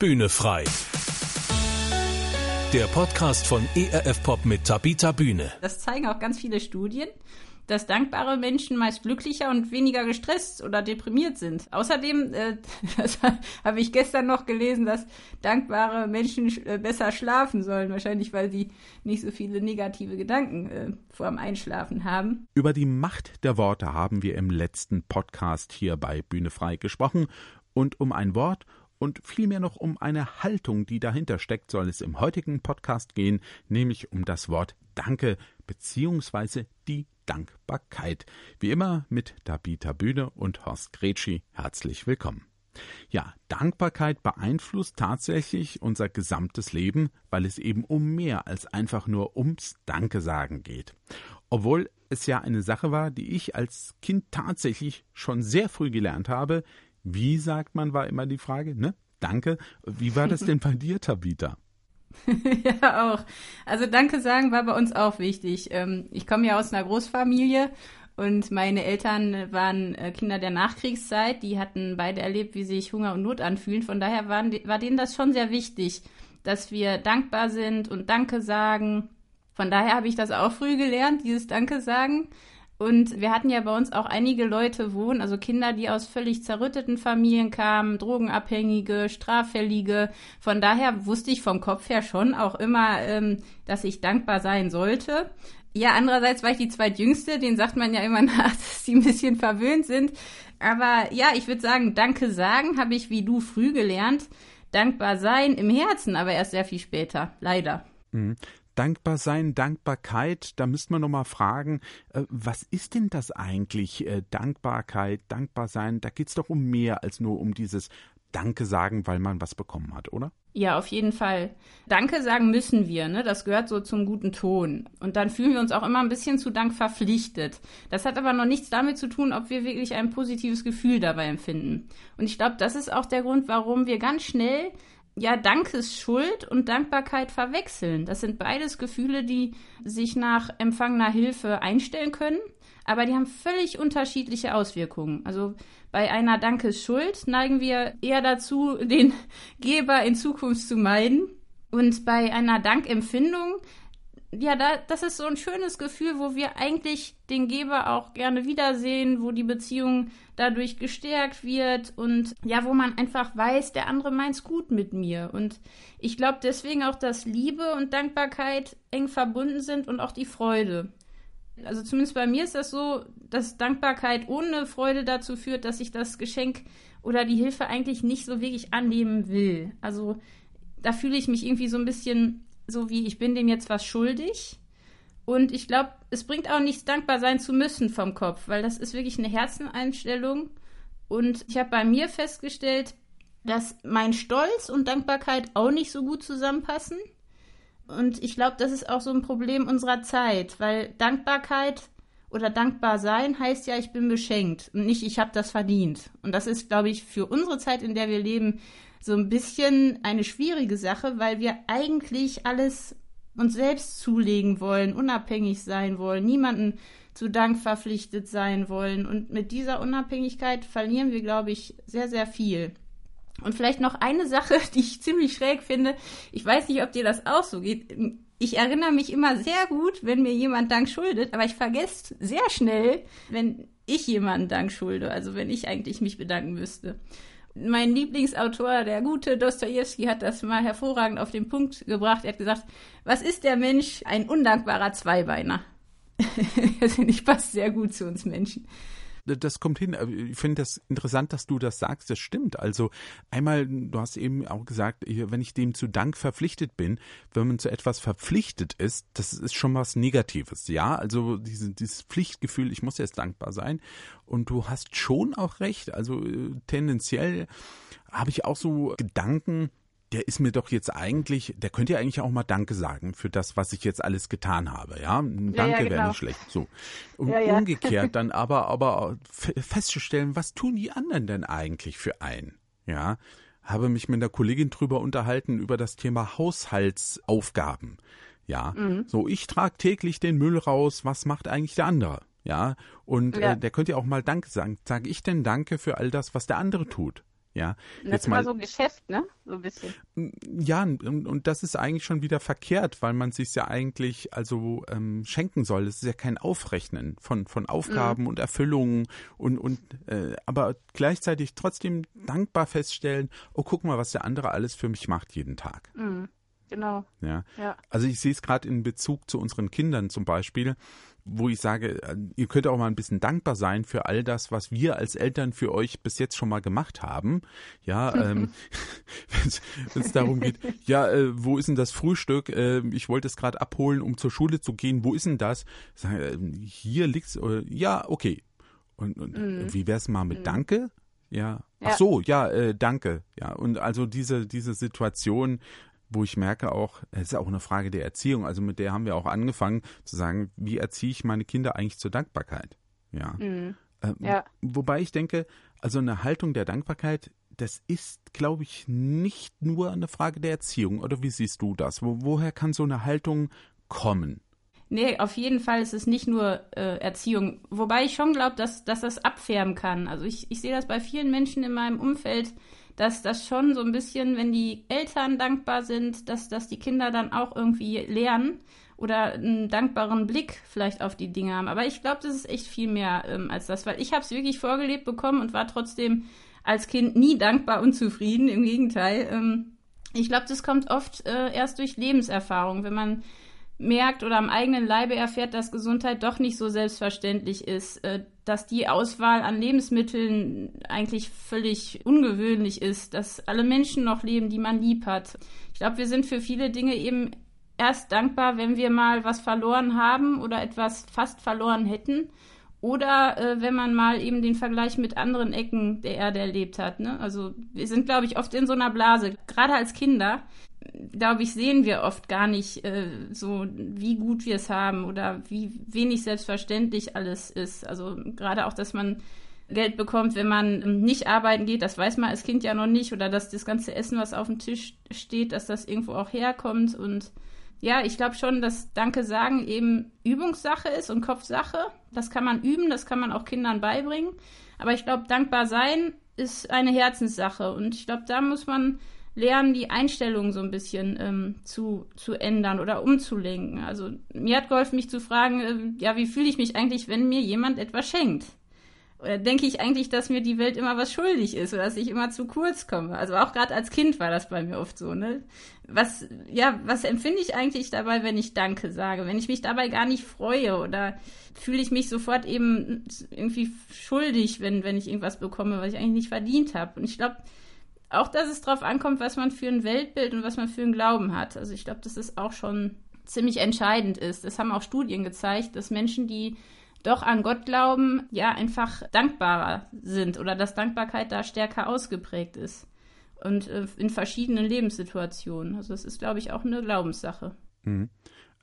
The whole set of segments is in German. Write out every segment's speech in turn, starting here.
Bühne frei. Der Podcast von ERF Pop mit Tabita Bühne. Das zeigen auch ganz viele Studien, dass dankbare Menschen meist glücklicher und weniger gestresst oder deprimiert sind. Außerdem, äh, das habe ich gestern noch gelesen, dass dankbare Menschen äh, besser schlafen sollen, wahrscheinlich weil sie nicht so viele negative Gedanken äh, vor dem Einschlafen haben. Über die Macht der Worte haben wir im letzten Podcast hier bei Bühne frei gesprochen und um ein Wort und vielmehr noch um eine Haltung, die dahinter steckt, soll es im heutigen Podcast gehen, nämlich um das Wort Danke beziehungsweise die Dankbarkeit. Wie immer mit Dabita Bühne und Horst Gretschi. Herzlich willkommen. Ja, Dankbarkeit beeinflusst tatsächlich unser gesamtes Leben, weil es eben um mehr als einfach nur ums Danke sagen geht. Obwohl es ja eine Sache war, die ich als Kind tatsächlich schon sehr früh gelernt habe, wie sagt man, war immer die Frage, ne? Danke. Wie war das denn bei dir, Tabita? ja, auch. Also Danke sagen war bei uns auch wichtig. Ähm, ich komme ja aus einer Großfamilie und meine Eltern waren äh, Kinder der Nachkriegszeit. Die hatten beide erlebt, wie sich Hunger und Not anfühlen. Von daher waren, war denen das schon sehr wichtig, dass wir dankbar sind und Danke sagen. Von daher habe ich das auch früh gelernt, dieses Danke sagen. Und wir hatten ja bei uns auch einige Leute wohnen, also Kinder, die aus völlig zerrütteten Familien kamen, Drogenabhängige, Straffällige. Von daher wusste ich vom Kopf her schon auch immer, ähm, dass ich dankbar sein sollte. Ja, andererseits war ich die zweitjüngste, den sagt man ja immer nach, dass die ein bisschen verwöhnt sind. Aber ja, ich würde sagen, Danke sagen habe ich wie du früh gelernt. Dankbar sein im Herzen, aber erst sehr viel später, leider. Dankbar sein, Dankbarkeit, da müsste man nochmal fragen, äh, was ist denn das eigentlich? Äh, Dankbarkeit, dankbar sein, da geht es doch um mehr als nur um dieses Danke sagen, weil man was bekommen hat, oder? Ja, auf jeden Fall. Danke sagen müssen wir, ne? Das gehört so zum guten Ton. Und dann fühlen wir uns auch immer ein bisschen zu Dank verpflichtet. Das hat aber noch nichts damit zu tun, ob wir wirklich ein positives Gefühl dabei empfinden. Und ich glaube, das ist auch der Grund, warum wir ganz schnell ja Dankesschuld und Dankbarkeit verwechseln. Das sind beides Gefühle, die sich nach empfangener Hilfe einstellen können, aber die haben völlig unterschiedliche Auswirkungen. Also bei einer Dankesschuld neigen wir eher dazu, den Geber in Zukunft zu meiden. Und bei einer Dankempfindung ja, da, das ist so ein schönes Gefühl, wo wir eigentlich den Geber auch gerne wiedersehen, wo die Beziehung dadurch gestärkt wird und ja, wo man einfach weiß, der andere meint's gut mit mir. Und ich glaube deswegen auch, dass Liebe und Dankbarkeit eng verbunden sind und auch die Freude. Also zumindest bei mir ist das so, dass Dankbarkeit ohne Freude dazu führt, dass ich das Geschenk oder die Hilfe eigentlich nicht so wirklich annehmen will. Also da fühle ich mich irgendwie so ein bisschen so wie ich bin dem jetzt was schuldig. Und ich glaube, es bringt auch nichts, dankbar sein zu müssen vom Kopf, weil das ist wirklich eine Herzeneinstellung. Und ich habe bei mir festgestellt, dass mein Stolz und Dankbarkeit auch nicht so gut zusammenpassen. Und ich glaube, das ist auch so ein Problem unserer Zeit, weil Dankbarkeit oder dankbar sein heißt ja, ich bin beschenkt und nicht, ich habe das verdient. Und das ist, glaube ich, für unsere Zeit, in der wir leben, so ein bisschen eine schwierige Sache, weil wir eigentlich alles uns selbst zulegen wollen, unabhängig sein wollen, niemanden zu Dank verpflichtet sein wollen. Und mit dieser Unabhängigkeit verlieren wir, glaube ich, sehr, sehr viel. Und vielleicht noch eine Sache, die ich ziemlich schräg finde. Ich weiß nicht, ob dir das auch so geht. Ich erinnere mich immer sehr gut, wenn mir jemand Dank schuldet, aber ich vergesse sehr schnell, wenn ich jemanden Dank schulde, also wenn ich eigentlich mich bedanken müsste mein Lieblingsautor, der gute Dostoevsky, hat das mal hervorragend auf den Punkt gebracht. Er hat gesagt, was ist der Mensch? Ein undankbarer Zweibeiner. das finde passt sehr gut zu uns Menschen das kommt hin. Ich finde das interessant, dass du das sagst. Das stimmt. Also einmal, du hast eben auch gesagt, wenn ich dem zu Dank verpflichtet bin, wenn man zu etwas verpflichtet ist, das ist schon was Negatives. Ja, also diese, dieses Pflichtgefühl, ich muss jetzt dankbar sein. Und du hast schon auch recht. Also äh, tendenziell habe ich auch so Gedanken, der ist mir doch jetzt eigentlich, der könnte ja eigentlich auch mal Danke sagen für das, was ich jetzt alles getan habe. Ja, Danke ja, ja, genau. wäre nicht schlecht. So. Und ja, umgekehrt dann aber, aber festzustellen, was tun die anderen denn eigentlich für einen? Ja, habe mich mit einer Kollegin drüber unterhalten über das Thema Haushaltsaufgaben. Ja, mhm. so ich trage täglich den Müll raus. Was macht eigentlich der andere? Ja, und äh, der könnte ja auch mal Danke sagen. Sage ich denn Danke für all das, was der andere tut? Ja, das Jetzt mal so ein Geschäft, ne? So ein bisschen. Ja, und, und das ist eigentlich schon wieder verkehrt, weil man sich ja eigentlich also ähm, schenken soll. Es ist ja kein Aufrechnen von, von Aufgaben mhm. und Erfüllungen und, und äh, aber gleichzeitig trotzdem dankbar feststellen, oh, guck mal, was der andere alles für mich macht jeden Tag. Mhm. Genau. Ja. ja. Also ich sehe es gerade in Bezug zu unseren Kindern zum Beispiel wo ich sage, äh, ihr könnt auch mal ein bisschen dankbar sein für all das, was wir als Eltern für euch bis jetzt schon mal gemacht haben. Ja, ähm, wenn es darum geht, ja, äh, wo ist denn das Frühstück? Äh, ich wollte es gerade abholen, um zur Schule zu gehen. Wo ist denn das? Sag, äh, hier liegt's. Äh, ja, okay. Und, und mhm. wie wär's mal mit mhm. Danke? Ja. Ach so, ja, äh, danke. Ja, und also diese, diese Situation, wo ich merke auch, es ist auch eine Frage der Erziehung, also mit der haben wir auch angefangen zu sagen, wie erziehe ich meine Kinder eigentlich zur Dankbarkeit? Ja. Mhm. Ähm, ja. Wobei ich denke, also eine Haltung der Dankbarkeit, das ist, glaube ich, nicht nur eine Frage der Erziehung. Oder wie siehst du das? Wo, woher kann so eine Haltung kommen? Nee, auf jeden Fall ist es nicht nur äh, Erziehung. Wobei ich schon glaube, dass, dass das abfärben kann. Also ich, ich sehe das bei vielen Menschen in meinem Umfeld, dass das schon so ein bisschen, wenn die Eltern dankbar sind, dass, dass die Kinder dann auch irgendwie lernen oder einen dankbaren Blick vielleicht auf die Dinge haben. Aber ich glaube, das ist echt viel mehr ähm, als das, weil ich habe es wirklich vorgelebt bekommen und war trotzdem als Kind nie dankbar und zufrieden. Im Gegenteil. Ähm, ich glaube, das kommt oft äh, erst durch Lebenserfahrung, wenn man merkt oder am eigenen Leibe erfährt, dass Gesundheit doch nicht so selbstverständlich ist, äh, dass die Auswahl an Lebensmitteln eigentlich völlig ungewöhnlich ist, dass alle Menschen noch leben, die man lieb hat. Ich glaube, wir sind für viele Dinge eben erst dankbar, wenn wir mal was verloren haben oder etwas fast verloren hätten. Oder äh, wenn man mal eben den Vergleich mit anderen Ecken der Erde erlebt hat. Ne? Also wir sind, glaube ich, oft in so einer Blase, gerade als Kinder glaube ich, sehen wir oft gar nicht äh, so, wie gut wir es haben oder wie wenig selbstverständlich alles ist. Also gerade auch, dass man Geld bekommt, wenn man ähm, nicht arbeiten geht, das weiß man als Kind ja noch nicht. Oder dass das ganze Essen, was auf dem Tisch steht, dass das irgendwo auch herkommt. Und ja, ich glaube schon, dass Danke sagen eben Übungssache ist und Kopfsache. Das kann man üben, das kann man auch Kindern beibringen. Aber ich glaube, dankbar sein ist eine Herzenssache. Und ich glaube, da muss man lernen, die Einstellung so ein bisschen ähm, zu, zu ändern oder umzulenken. Also mir hat geholfen, mich zu fragen, äh, ja, wie fühle ich mich eigentlich, wenn mir jemand etwas schenkt? Oder denke ich eigentlich, dass mir die Welt immer was schuldig ist oder dass ich immer zu kurz komme? Also auch gerade als Kind war das bei mir oft so, ne? Was, ja, was empfinde ich eigentlich dabei, wenn ich Danke sage? Wenn ich mich dabei gar nicht freue oder fühle ich mich sofort eben irgendwie schuldig, wenn, wenn ich irgendwas bekomme, was ich eigentlich nicht verdient habe? Und ich glaube, auch, dass es darauf ankommt, was man für ein Weltbild und was man für einen Glauben hat. Also ich glaube, dass es auch schon ziemlich entscheidend ist. Das haben auch Studien gezeigt, dass Menschen, die doch an Gott glauben, ja einfach dankbarer sind oder dass Dankbarkeit da stärker ausgeprägt ist. Und äh, in verschiedenen Lebenssituationen. Also es ist, glaube ich, auch eine Glaubenssache. Mhm.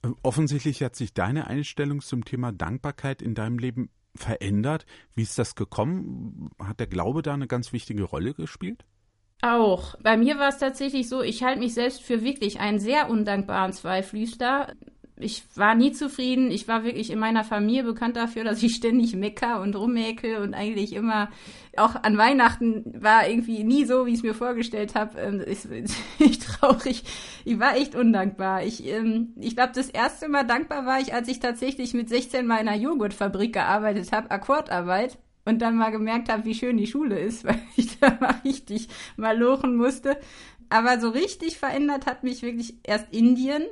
Äh, offensichtlich hat sich deine Einstellung zum Thema Dankbarkeit in deinem Leben verändert. Wie ist das gekommen? Hat der Glaube da eine ganz wichtige Rolle gespielt? Auch. Bei mir war es tatsächlich so, ich halte mich selbst für wirklich einen sehr undankbaren Zweiflüster. Ich war nie zufrieden. Ich war wirklich in meiner Familie bekannt dafür, dass ich ständig mecker und rummäkel und eigentlich immer, auch an Weihnachten war irgendwie nie so, wie ich es mir vorgestellt habe. Ich, ich traurig. Ich war echt undankbar. Ich, ähm, ich glaube, das erste Mal dankbar war ich, als ich tatsächlich mit 16 mal in einer Joghurtfabrik gearbeitet habe, Akkordarbeit und dann mal gemerkt habe, wie schön die Schule ist, weil ich da mal richtig mal lochen musste. Aber so richtig verändert hat mich wirklich erst Indien.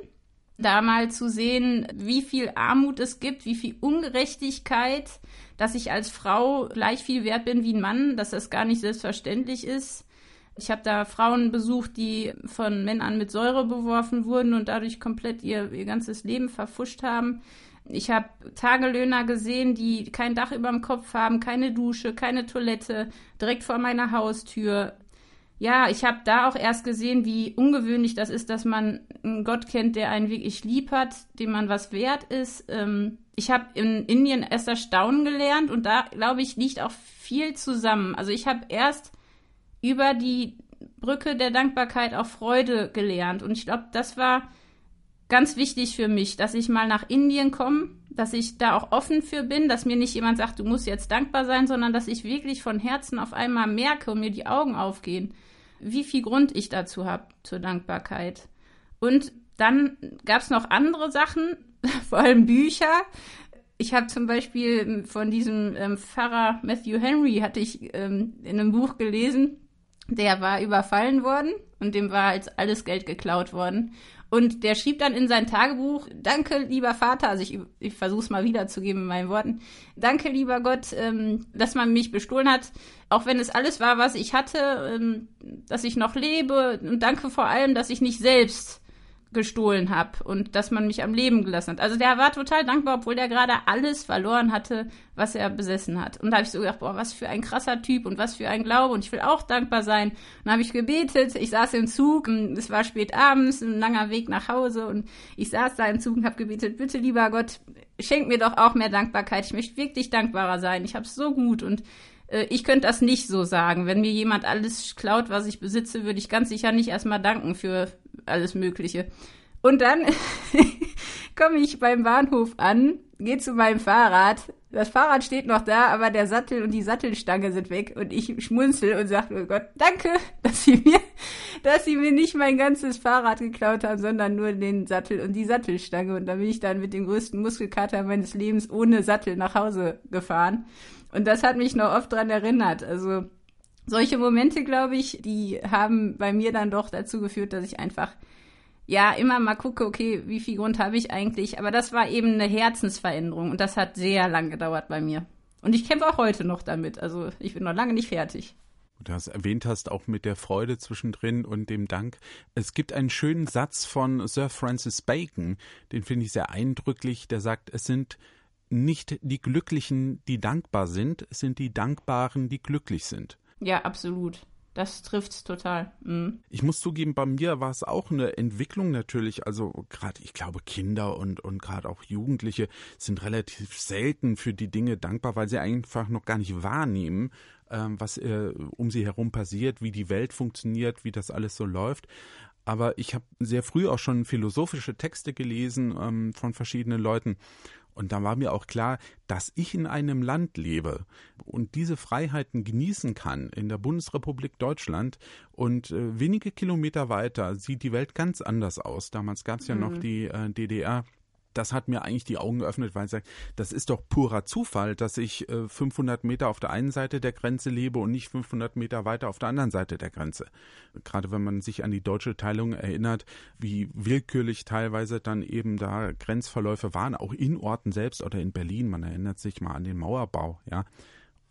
Da mal zu sehen, wie viel Armut es gibt, wie viel Ungerechtigkeit, dass ich als Frau gleich viel wert bin wie ein Mann, dass das gar nicht selbstverständlich ist. Ich habe da Frauen besucht, die von Männern mit Säure beworfen wurden und dadurch komplett ihr, ihr ganzes Leben verfuscht haben. Ich habe Tagelöhner gesehen, die kein Dach über dem Kopf haben, keine Dusche, keine Toilette, direkt vor meiner Haustür. Ja, ich habe da auch erst gesehen, wie ungewöhnlich das ist, dass man einen Gott kennt, der einen wirklich lieb hat, dem man was wert ist. Ähm, ich habe in Indien erst erstaunen gelernt und da, glaube ich, liegt auch viel zusammen. Also ich habe erst über die Brücke der Dankbarkeit auch Freude gelernt und ich glaube, das war ganz wichtig für mich, dass ich mal nach Indien komme, dass ich da auch offen für bin, dass mir nicht jemand sagt, du musst jetzt dankbar sein, sondern dass ich wirklich von Herzen auf einmal merke und mir die Augen aufgehen, wie viel Grund ich dazu habe zur Dankbarkeit. Und dann gab es noch andere Sachen, vor allem Bücher. Ich habe zum Beispiel von diesem ähm, Pfarrer Matthew Henry, hatte ich ähm, in einem Buch gelesen, der war überfallen worden und dem war als alles Geld geklaut worden. Und der schrieb dann in sein Tagebuch, danke, lieber Vater, also ich, ich versuche es mal wiederzugeben in meinen Worten, danke, lieber Gott, ähm, dass man mich bestohlen hat, auch wenn es alles war, was ich hatte, ähm, dass ich noch lebe. Und danke vor allem, dass ich nicht selbst gestohlen habe und dass man mich am Leben gelassen hat. Also der war total dankbar, obwohl der gerade alles verloren hatte, was er besessen hat. Und da habe ich so gedacht, boah, was für ein krasser Typ und was für ein Glaube und ich will auch dankbar sein. Und dann habe ich gebetet, ich saß im Zug, es war spät abends, ein langer Weg nach Hause und ich saß da im Zug und habe gebetet, bitte lieber Gott, schenk mir doch auch mehr Dankbarkeit. Ich möchte wirklich dankbarer sein. Ich habe es so gut und äh, ich könnte das nicht so sagen. Wenn mir jemand alles klaut, was ich besitze, würde ich ganz sicher nicht erstmal danken für alles Mögliche. Und dann komme ich beim Bahnhof an, gehe zu meinem Fahrrad. Das Fahrrad steht noch da, aber der Sattel und die Sattelstange sind weg. Und ich schmunzel und sage, oh Gott, danke, dass Sie mir, dass Sie mir nicht mein ganzes Fahrrad geklaut haben, sondern nur den Sattel und die Sattelstange. Und da bin ich dann mit dem größten Muskelkater meines Lebens ohne Sattel nach Hause gefahren. Und das hat mich noch oft dran erinnert. Also solche Momente, glaube ich, die haben bei mir dann doch dazu geführt, dass ich einfach ja immer mal gucke, okay, wie viel Grund habe ich eigentlich? Aber das war eben eine Herzensveränderung und das hat sehr lang gedauert bei mir. Und ich kämpfe auch heute noch damit. Also ich bin noch lange nicht fertig. Du hast erwähnt hast, auch mit der Freude zwischendrin und dem Dank. Es gibt einen schönen Satz von Sir Francis Bacon, den finde ich sehr eindrücklich, der sagt, es sind nicht die Glücklichen, die dankbar sind, es sind die Dankbaren, die glücklich sind. Ja, absolut. Das trifft's total. Mhm. Ich muss zugeben, bei mir war es auch eine Entwicklung natürlich. Also gerade, ich glaube, Kinder und, und gerade auch Jugendliche sind relativ selten für die Dinge dankbar, weil sie einfach noch gar nicht wahrnehmen, ähm, was äh, um sie herum passiert, wie die Welt funktioniert, wie das alles so läuft. Aber ich habe sehr früh auch schon philosophische Texte gelesen ähm, von verschiedenen Leuten und da war mir auch klar, dass ich in einem Land lebe und diese Freiheiten genießen kann in der Bundesrepublik Deutschland und äh, wenige Kilometer weiter sieht die Welt ganz anders aus. Damals gab es ja mhm. noch die äh, DDR das hat mir eigentlich die Augen geöffnet, weil ich sage, das ist doch purer Zufall, dass ich äh, 500 Meter auf der einen Seite der Grenze lebe und nicht 500 Meter weiter auf der anderen Seite der Grenze. Gerade wenn man sich an die deutsche Teilung erinnert, wie willkürlich teilweise dann eben da Grenzverläufe waren, auch in Orten selbst oder in Berlin. Man erinnert sich mal an den Mauerbau, ja.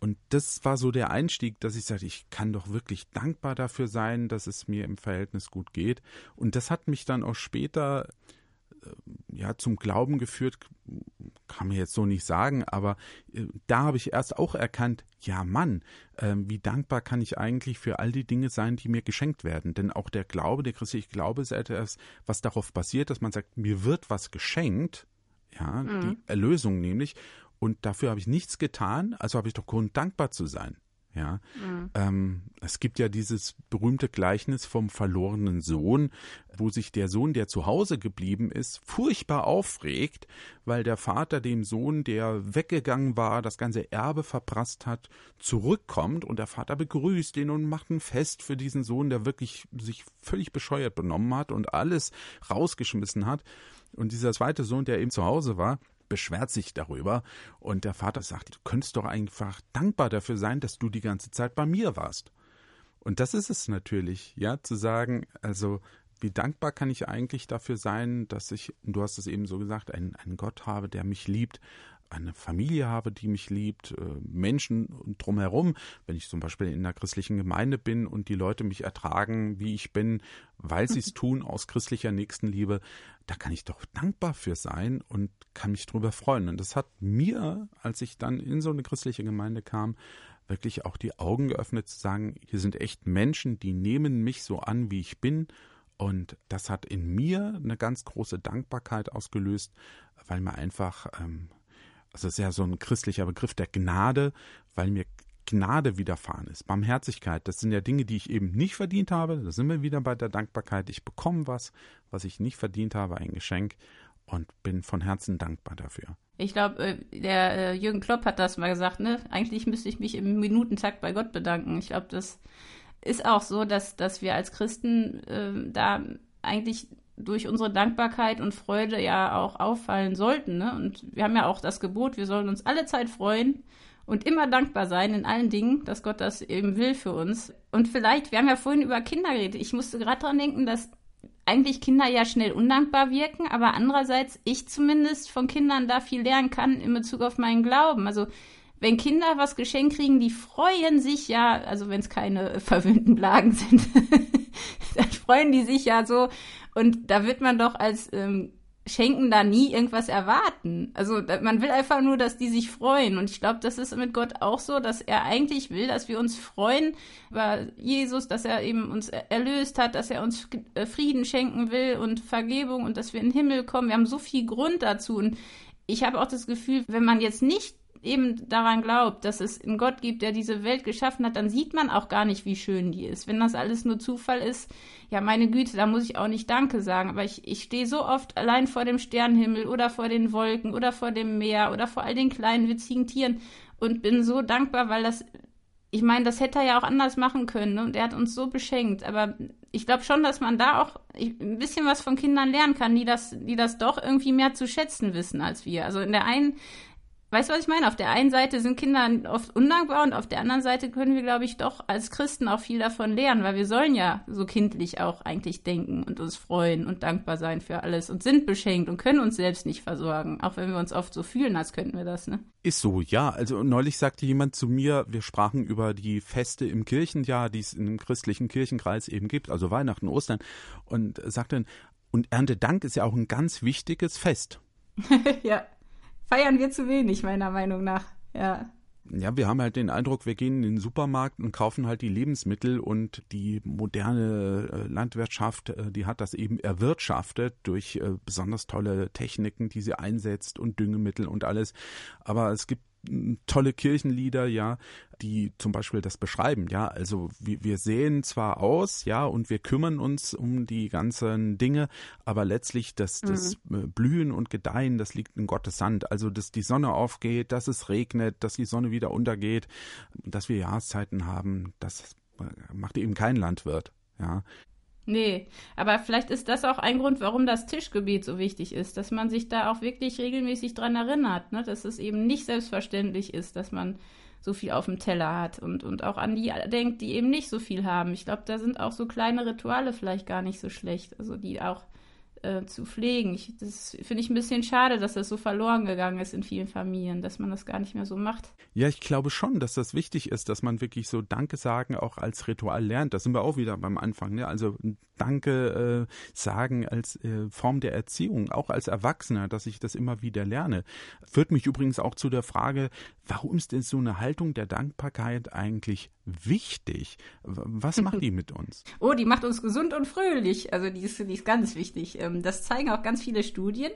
Und das war so der Einstieg, dass ich sagte, ich kann doch wirklich dankbar dafür sein, dass es mir im Verhältnis gut geht. Und das hat mich dann auch später äh, ja, zum Glauben geführt, kann man jetzt so nicht sagen, aber äh, da habe ich erst auch erkannt, ja Mann, äh, wie dankbar kann ich eigentlich für all die Dinge sein, die mir geschenkt werden. Denn auch der Glaube, der christliche Glaube ist etwas, was darauf basiert, dass man sagt, mir wird was geschenkt, ja, mhm. die Erlösung nämlich, und dafür habe ich nichts getan, also habe ich doch Grund, dankbar zu sein. Ja, mhm. ähm, es gibt ja dieses berühmte Gleichnis vom verlorenen Sohn, wo sich der Sohn, der zu Hause geblieben ist, furchtbar aufregt, weil der Vater dem Sohn, der weggegangen war, das ganze Erbe verprasst hat, zurückkommt und der Vater begrüßt ihn und macht ein Fest für diesen Sohn, der wirklich sich völlig bescheuert benommen hat und alles rausgeschmissen hat. Und dieser zweite Sohn, der eben zu Hause war, beschwert sich darüber und der Vater sagt, du könntest doch einfach dankbar dafür sein, dass du die ganze Zeit bei mir warst. Und das ist es natürlich, ja, zu sagen, also wie dankbar kann ich eigentlich dafür sein, dass ich, du hast es eben so gesagt, einen, einen Gott habe, der mich liebt, eine Familie habe, die mich liebt, äh, Menschen drumherum, wenn ich zum Beispiel in einer christlichen Gemeinde bin und die Leute mich ertragen, wie ich bin, weil sie es tun aus christlicher Nächstenliebe, da kann ich doch dankbar für sein und kann mich drüber freuen. Und das hat mir, als ich dann in so eine christliche Gemeinde kam, wirklich auch die Augen geöffnet zu sagen, hier sind echt Menschen, die nehmen mich so an, wie ich bin. Und das hat in mir eine ganz große Dankbarkeit ausgelöst, weil mir einfach ähm, also ist ja so ein christlicher Begriff der Gnade, weil mir Gnade widerfahren ist, Barmherzigkeit, das sind ja Dinge, die ich eben nicht verdient habe. Da sind wir wieder bei der Dankbarkeit. Ich bekomme was, was ich nicht verdient habe, ein Geschenk und bin von Herzen dankbar dafür. Ich glaube, äh, der äh, Jürgen Klopp hat das mal gesagt, ne? Eigentlich müsste ich mich im Minutentakt bei Gott bedanken. Ich glaube, das ist auch so, dass, dass wir als Christen äh, da eigentlich durch unsere Dankbarkeit und Freude ja auch auffallen sollten. Ne? Und wir haben ja auch das Gebot, wir sollen uns alle Zeit freuen und immer dankbar sein in allen Dingen, dass Gott das eben will für uns. Und vielleicht, wir haben ja vorhin über Kinder geredet. Ich musste gerade dran denken, dass eigentlich Kinder ja schnell undankbar wirken, aber andererseits ich zumindest von Kindern da viel lernen kann in Bezug auf meinen Glauben. Also wenn Kinder was geschenkt kriegen, die freuen sich ja, also wenn es keine verwöhnten Blagen sind, dann freuen die sich ja so. Und da wird man doch als ähm, Schenken da nie irgendwas erwarten. Also man will einfach nur, dass die sich freuen. Und ich glaube, das ist mit Gott auch so, dass er eigentlich will, dass wir uns freuen über Jesus, dass er eben uns erlöst hat, dass er uns äh, Frieden schenken will und Vergebung und dass wir in den Himmel kommen. Wir haben so viel Grund dazu. Und ich habe auch das Gefühl, wenn man jetzt nicht eben daran glaubt, dass es einen Gott gibt, der diese Welt geschaffen hat, dann sieht man auch gar nicht, wie schön die ist. Wenn das alles nur Zufall ist, ja, meine Güte, da muss ich auch nicht Danke sagen. Aber ich, ich stehe so oft allein vor dem Sternenhimmel oder vor den Wolken oder vor dem Meer oder vor all den kleinen witzigen Tieren und bin so dankbar, weil das, ich meine, das hätte er ja auch anders machen können ne? und er hat uns so beschenkt. Aber ich glaube schon, dass man da auch ein bisschen was von Kindern lernen kann, die das, die das doch irgendwie mehr zu schätzen wissen als wir. Also in der einen Weißt du, was ich meine? Auf der einen Seite sind Kinder oft undankbar und auf der anderen Seite können wir, glaube ich, doch als Christen auch viel davon lernen, weil wir sollen ja so kindlich auch eigentlich denken und uns freuen und dankbar sein für alles und sind beschenkt und können uns selbst nicht versorgen, auch wenn wir uns oft so fühlen, als könnten wir das, ne? Ist so, ja. Also neulich sagte jemand zu mir, wir sprachen über die Feste im Kirchenjahr, die es im christlichen Kirchenkreis eben gibt, also Weihnachten, Ostern, und sagte, und Erntedank ist ja auch ein ganz wichtiges Fest. ja feiern wir zu wenig, meiner Meinung nach. Ja. Ja, wir haben halt den Eindruck, wir gehen in den Supermarkt und kaufen halt die Lebensmittel und die moderne äh, Landwirtschaft, äh, die hat das eben erwirtschaftet durch äh, besonders tolle Techniken, die sie einsetzt und Düngemittel und alles. Aber es gibt tolle Kirchenlieder, ja, die zum Beispiel das beschreiben, ja. Also wir, wir sehen zwar aus, ja, und wir kümmern uns um die ganzen Dinge, aber letztlich das, das mhm. Blühen und Gedeihen, das liegt in Gottes Hand. Also, dass die Sonne aufgeht, dass es regnet, dass die Sonne wieder untergeht, dass wir Jahreszeiten haben, das macht eben kein Landwirt, ja. Nee, aber vielleicht ist das auch ein Grund, warum das Tischgebet so wichtig ist, dass man sich da auch wirklich regelmäßig dran erinnert, ne? dass es eben nicht selbstverständlich ist, dass man so viel auf dem Teller hat und, und auch an die denkt, die eben nicht so viel haben. Ich glaube, da sind auch so kleine Rituale vielleicht gar nicht so schlecht, also die auch äh, zu pflegen. Ich, das finde ich ein bisschen schade, dass das so verloren gegangen ist in vielen Familien, dass man das gar nicht mehr so macht. Ja, ich glaube schon, dass das wichtig ist, dass man wirklich so Danke sagen auch als Ritual lernt. Da sind wir auch wieder beim Anfang. Ne? Also Danke äh, sagen als äh, Form der Erziehung, auch als Erwachsener, dass ich das immer wieder lerne. Führt mich übrigens auch zu der Frage, warum ist denn so eine Haltung der Dankbarkeit eigentlich wichtig? Was macht die mit uns? Oh, die macht uns gesund und fröhlich. Also die ist, die ist ganz wichtig. Ähm, das zeigen auch ganz viele Studien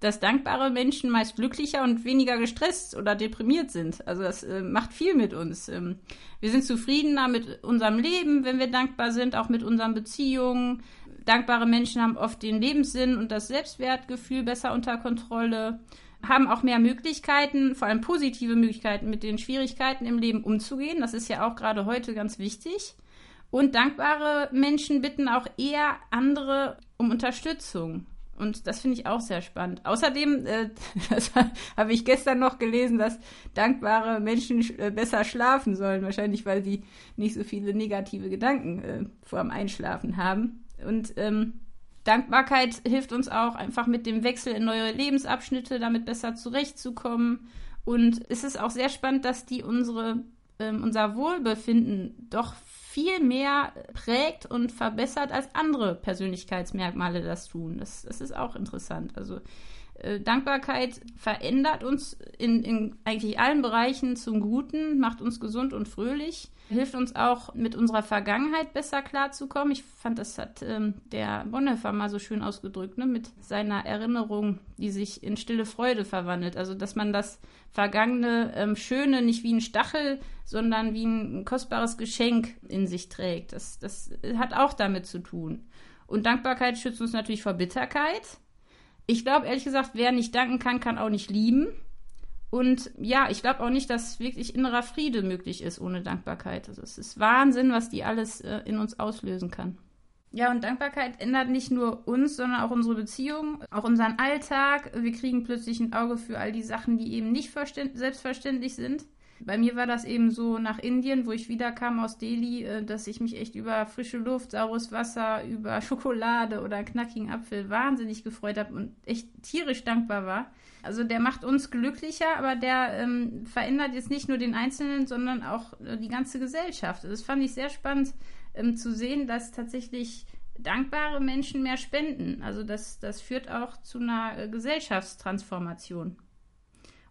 dass dankbare Menschen meist glücklicher und weniger gestresst oder deprimiert sind. Also das äh, macht viel mit uns. Ähm, wir sind zufriedener mit unserem Leben, wenn wir dankbar sind, auch mit unseren Beziehungen. Dankbare Menschen haben oft den Lebenssinn und das Selbstwertgefühl besser unter Kontrolle, haben auch mehr Möglichkeiten, vor allem positive Möglichkeiten, mit den Schwierigkeiten im Leben umzugehen. Das ist ja auch gerade heute ganz wichtig. Und dankbare Menschen bitten auch eher andere um Unterstützung. Und das finde ich auch sehr spannend. Außerdem, äh, habe ich gestern noch gelesen, dass dankbare Menschen äh, besser schlafen sollen. Wahrscheinlich, weil sie nicht so viele negative Gedanken äh, vor dem Einschlafen haben. Und ähm, Dankbarkeit hilft uns auch einfach mit dem Wechsel in neue Lebensabschnitte, damit besser zurechtzukommen. Und es ist auch sehr spannend, dass die unsere, ähm, unser Wohlbefinden doch viel mehr prägt und verbessert, als andere Persönlichkeitsmerkmale das tun. Das, das ist auch interessant. Also äh, Dankbarkeit verändert uns in, in eigentlich allen Bereichen zum Guten, macht uns gesund und fröhlich hilft uns auch mit unserer Vergangenheit besser klarzukommen. Ich fand, das hat ähm, der Bonhoeffer mal so schön ausgedrückt, ne? mit seiner Erinnerung, die sich in stille Freude verwandelt. Also, dass man das vergangene ähm, Schöne nicht wie ein Stachel, sondern wie ein kostbares Geschenk in sich trägt. Das, das hat auch damit zu tun. Und Dankbarkeit schützt uns natürlich vor Bitterkeit. Ich glaube, ehrlich gesagt, wer nicht danken kann, kann auch nicht lieben. Und ja, ich glaube auch nicht, dass wirklich innerer Friede möglich ist ohne Dankbarkeit. Also es ist Wahnsinn, was die alles äh, in uns auslösen kann. Ja, und Dankbarkeit ändert nicht nur uns, sondern auch unsere Beziehungen, auch unseren Alltag. Wir kriegen plötzlich ein Auge für all die Sachen, die eben nicht selbstverständlich sind. Bei mir war das eben so nach Indien, wo ich wiederkam aus Delhi, äh, dass ich mich echt über frische Luft, saures Wasser, über Schokolade oder knackigen Apfel wahnsinnig gefreut habe und echt tierisch dankbar war. Also der macht uns glücklicher, aber der ähm, verändert jetzt nicht nur den Einzelnen, sondern auch äh, die ganze Gesellschaft. Das fand ich sehr spannend, ähm, zu sehen, dass tatsächlich dankbare Menschen mehr spenden. Also das, das führt auch zu einer äh, Gesellschaftstransformation.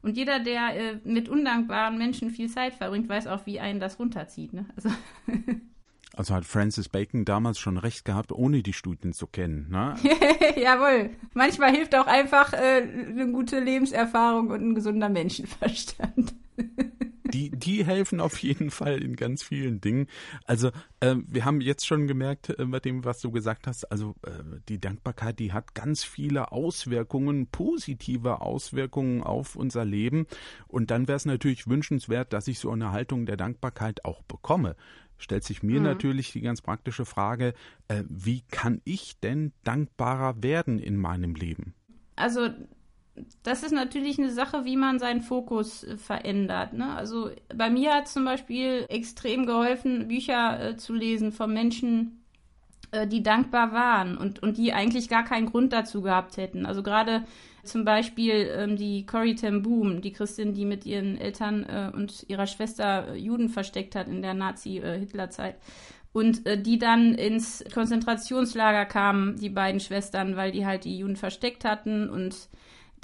Und jeder, der äh, mit undankbaren Menschen viel Zeit verbringt, weiß auch, wie einen das runterzieht. Ne? Also, also hat Francis Bacon damals schon recht gehabt, ohne die Studien zu kennen. Ne? Jawohl. Manchmal hilft auch einfach äh, eine gute Lebenserfahrung und ein gesunder Menschenverstand. die, die helfen auf jeden Fall in ganz vielen Dingen. Also äh, wir haben jetzt schon gemerkt äh, bei dem, was du gesagt hast, also äh, die Dankbarkeit, die hat ganz viele Auswirkungen, positive Auswirkungen auf unser Leben. Und dann wäre es natürlich wünschenswert, dass ich so eine Haltung der Dankbarkeit auch bekomme stellt sich mir mhm. natürlich die ganz praktische Frage, äh, wie kann ich denn dankbarer werden in meinem Leben? Also das ist natürlich eine Sache, wie man seinen Fokus äh, verändert. Ne? Also bei mir hat zum Beispiel extrem geholfen, Bücher äh, zu lesen von Menschen, äh, die dankbar waren und, und die eigentlich gar keinen Grund dazu gehabt hätten. Also gerade zum Beispiel ähm, die Corrie ten Boom, die Christin, die mit ihren Eltern äh, und ihrer Schwester äh, Juden versteckt hat in der Nazi-Hitler-Zeit. Und äh, die dann ins Konzentrationslager kamen, die beiden Schwestern, weil die halt die Juden versteckt hatten und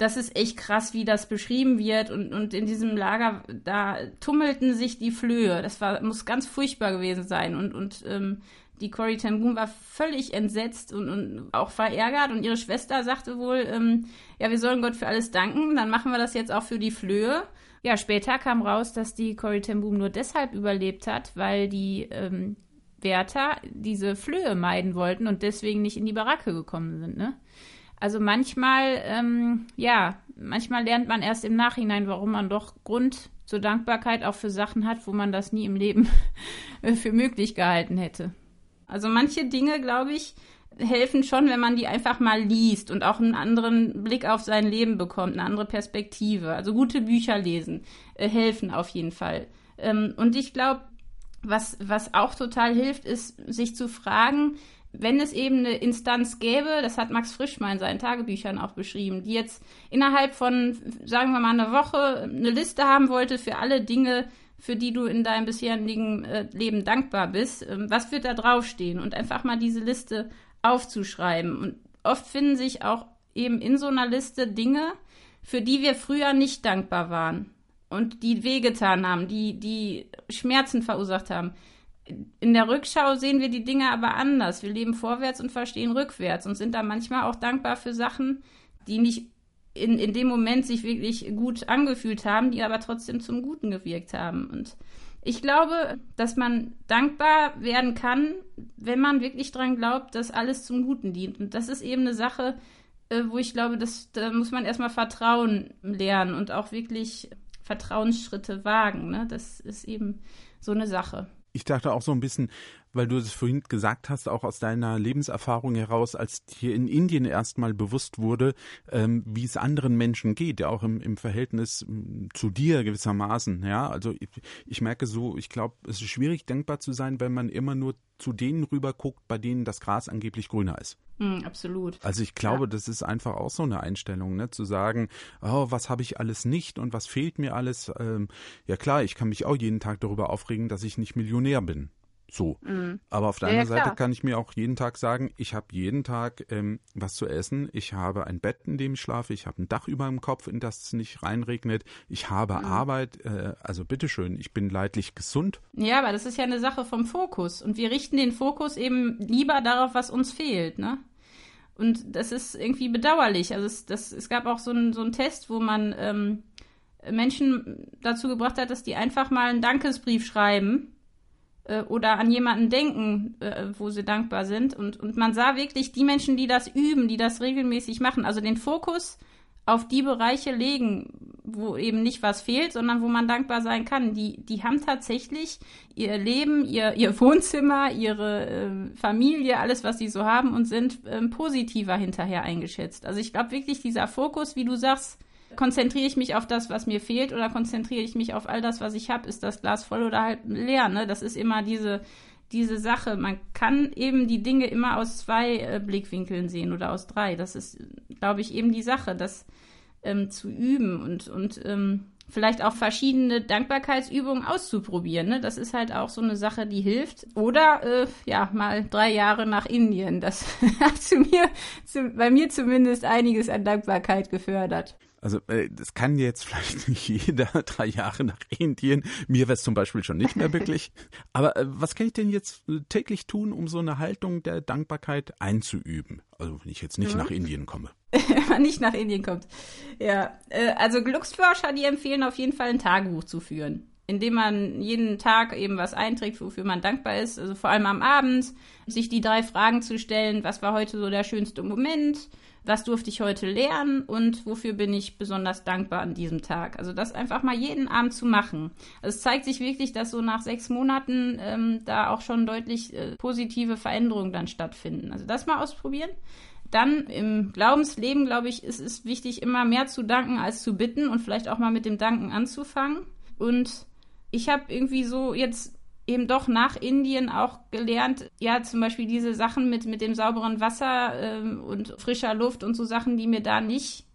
das ist echt krass, wie das beschrieben wird. Und, und in diesem Lager, da tummelten sich die Flöhe. Das war, muss ganz furchtbar gewesen sein. Und, und ähm, die Corrie ten war völlig entsetzt und, und auch verärgert. Und ihre Schwester sagte wohl, ähm, ja, wir sollen Gott für alles danken. Dann machen wir das jetzt auch für die Flöhe. Ja, später kam raus, dass die Corrie ten nur deshalb überlebt hat, weil die ähm, Wärter diese Flöhe meiden wollten und deswegen nicht in die Baracke gekommen sind. Ne? Also manchmal, ähm, ja, manchmal lernt man erst im Nachhinein, warum man doch Grund zur Dankbarkeit auch für Sachen hat, wo man das nie im Leben für möglich gehalten hätte. Also manche Dinge, glaube ich, helfen schon, wenn man die einfach mal liest und auch einen anderen Blick auf sein Leben bekommt, eine andere Perspektive. Also gute Bücher lesen äh, helfen auf jeden Fall. Ähm, und ich glaube, was, was auch total hilft, ist, sich zu fragen, wenn es eben eine Instanz gäbe, das hat Max Frisch mal in seinen Tagebüchern auch beschrieben, die jetzt innerhalb von, sagen wir mal, einer Woche eine Liste haben wollte für alle Dinge, für die du in deinem bisherigen äh, Leben dankbar bist, ähm, was wird da draufstehen? Und einfach mal diese Liste aufzuschreiben. Und oft finden sich auch eben in so einer Liste Dinge, für die wir früher nicht dankbar waren und die wehgetan haben, die, die Schmerzen verursacht haben in der Rückschau sehen wir die Dinge aber anders. Wir leben vorwärts und verstehen rückwärts und sind da manchmal auch dankbar für Sachen, die nicht in, in dem Moment sich wirklich gut angefühlt haben, die aber trotzdem zum Guten gewirkt haben. Und ich glaube, dass man dankbar werden kann, wenn man wirklich daran glaubt, dass alles zum Guten dient. Und das ist eben eine Sache, äh, wo ich glaube, dass, da muss man erstmal Vertrauen lernen und auch wirklich Vertrauensschritte wagen. Ne? Das ist eben so eine Sache ich dachte auch so ein bisschen, weil du es vorhin gesagt hast, auch aus deiner Lebenserfahrung heraus, als hier in Indien erstmal bewusst wurde, ähm, wie es anderen Menschen geht, ja auch im, im Verhältnis mm, zu dir gewissermaßen. Ja, also ich, ich merke so, ich glaube, es ist schwierig, denkbar zu sein, wenn man immer nur zu denen rüber guckt, bei denen das Gras angeblich grüner ist. Mm, absolut. Also ich glaube, ja. das ist einfach auch so eine Einstellung, ne? zu sagen, oh, was habe ich alles nicht und was fehlt mir alles. Ähm, ja klar, ich kann mich auch jeden Tag darüber aufregen, dass ich nicht Millionär bin. So. Mhm. Aber auf der ja, anderen ja, Seite kann ich mir auch jeden Tag sagen, ich habe jeden Tag ähm, was zu essen, ich habe ein Bett, in dem ich schlafe, ich habe ein Dach über dem Kopf, in das es nicht reinregnet, ich habe mhm. Arbeit, äh, also bitteschön, ich bin leidlich gesund. Ja, aber das ist ja eine Sache vom Fokus. Und wir richten den Fokus eben lieber darauf, was uns fehlt, ne? Und das ist irgendwie bedauerlich. Also es, das, es gab auch so einen so Test, wo man ähm, Menschen dazu gebracht hat, dass die einfach mal einen Dankesbrief schreiben äh, oder an jemanden denken, äh, wo sie dankbar sind. Und, und man sah wirklich die Menschen, die das üben, die das regelmäßig machen, also den Fokus auf die Bereiche legen, wo eben nicht was fehlt, sondern wo man dankbar sein kann. Die, die haben tatsächlich ihr Leben, ihr, ihr Wohnzimmer, ihre äh, Familie, alles, was sie so haben und sind äh, positiver hinterher eingeschätzt. Also ich glaube wirklich, dieser Fokus, wie du sagst, konzentriere ich mich auf das, was mir fehlt oder konzentriere ich mich auf all das, was ich habe? Ist das Glas voll oder halt leer? Ne? Das ist immer diese, diese Sache. Man kann eben die Dinge immer aus zwei äh, Blickwinkeln sehen oder aus drei. Das ist, glaube ich, eben die Sache, das ähm, zu üben und, und ähm, vielleicht auch verschiedene Dankbarkeitsübungen auszuprobieren. Ne? Das ist halt auch so eine Sache, die hilft. Oder äh, ja, mal drei Jahre nach Indien. Das hat zu mir, zu, bei mir zumindest einiges an Dankbarkeit gefördert. Also äh, das kann jetzt vielleicht nicht jeder drei Jahre nach Indien. Mir wäre es zum Beispiel schon nicht mehr wirklich. Aber äh, was kann ich denn jetzt äh, täglich tun, um so eine Haltung der Dankbarkeit einzuüben? Also wenn ich jetzt nicht mhm. nach Indien komme. wenn man nicht nach Indien kommt. Ja, äh, also Glücksforscher, die empfehlen auf jeden Fall ein Tagebuch zu führen indem man jeden Tag eben was einträgt, wofür man dankbar ist. Also vor allem am Abend, sich die drei Fragen zu stellen, was war heute so der schönste Moment, was durfte ich heute lernen und wofür bin ich besonders dankbar an diesem Tag. Also das einfach mal jeden Abend zu machen. Also es zeigt sich wirklich, dass so nach sechs Monaten ähm, da auch schon deutlich äh, positive Veränderungen dann stattfinden. Also das mal ausprobieren. Dann im Glaubensleben, glaube ich, ist es wichtig, immer mehr zu danken als zu bitten und vielleicht auch mal mit dem Danken anzufangen. Und ich habe irgendwie so jetzt eben doch nach Indien auch gelernt, ja, zum Beispiel diese Sachen mit, mit dem sauberen Wasser ähm, und frischer Luft und so Sachen, die mir da nicht,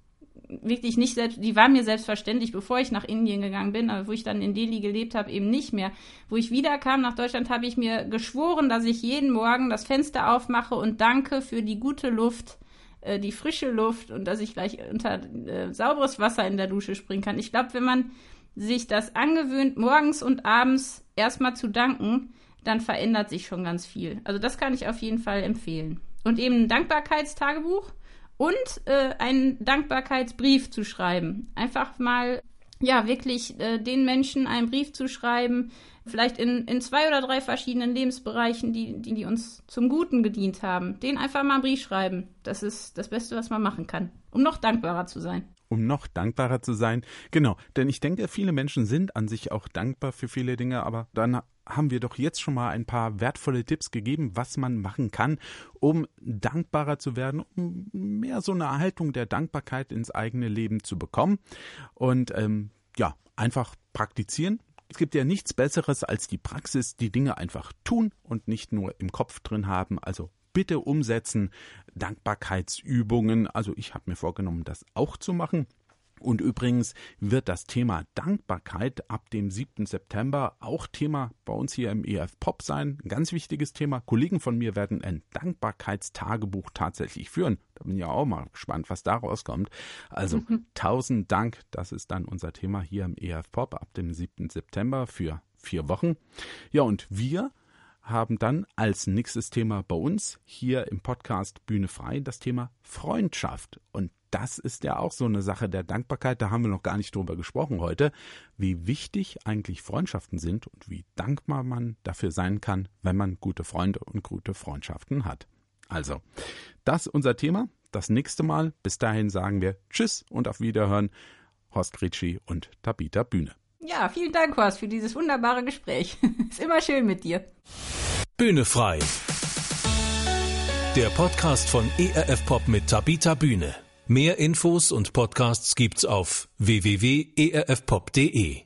wirklich nicht selbst, die waren mir selbstverständlich, bevor ich nach Indien gegangen bin, aber wo ich dann in Delhi gelebt habe, eben nicht mehr. Wo ich wiederkam nach Deutschland, habe ich mir geschworen, dass ich jeden Morgen das Fenster aufmache und danke für die gute Luft, äh, die frische Luft und dass ich gleich unter äh, sauberes Wasser in der Dusche springen kann. Ich glaube, wenn man sich das angewöhnt, morgens und abends erstmal zu danken, dann verändert sich schon ganz viel. Also das kann ich auf jeden Fall empfehlen. Und eben ein Dankbarkeitstagebuch und äh, einen Dankbarkeitsbrief zu schreiben. Einfach mal, ja, wirklich äh, den Menschen einen Brief zu schreiben, vielleicht in, in zwei oder drei verschiedenen Lebensbereichen, die, die, die uns zum Guten gedient haben. Den einfach mal einen Brief schreiben. Das ist das Beste, was man machen kann, um noch dankbarer zu sein um noch dankbarer zu sein. Genau, denn ich denke, viele Menschen sind an sich auch dankbar für viele Dinge, aber dann haben wir doch jetzt schon mal ein paar wertvolle Tipps gegeben, was man machen kann, um dankbarer zu werden, um mehr so eine Haltung der Dankbarkeit ins eigene Leben zu bekommen. Und ähm, ja, einfach praktizieren. Es gibt ja nichts Besseres als die Praxis, die Dinge einfach tun und nicht nur im Kopf drin haben. Also bitte umsetzen. Dankbarkeitsübungen. Also ich habe mir vorgenommen, das auch zu machen. Und übrigens wird das Thema Dankbarkeit ab dem 7. September auch Thema bei uns hier im EF Pop sein. Ein ganz wichtiges Thema. Kollegen von mir werden ein Dankbarkeitstagebuch tatsächlich führen. Da bin ich ja auch mal gespannt, was da rauskommt. Also mhm. tausend Dank. Das ist dann unser Thema hier im EF Pop ab dem 7. September für vier Wochen. Ja, und wir haben dann als nächstes Thema bei uns hier im Podcast Bühne frei das Thema Freundschaft. Und das ist ja auch so eine Sache der Dankbarkeit. Da haben wir noch gar nicht drüber gesprochen heute, wie wichtig eigentlich Freundschaften sind und wie dankbar man dafür sein kann, wenn man gute Freunde und gute Freundschaften hat. Also, das unser Thema. Das nächste Mal. Bis dahin sagen wir Tschüss und auf Wiederhören. Horst Gritschi und Tabita Bühne. Ja, vielen Dank, Horst, für dieses wunderbare Gespräch. Ist immer schön mit dir. Bühne frei. Der Podcast von ERF Pop mit Tabita Bühne. Mehr Infos und Podcasts gibt's auf www.erfpop.de.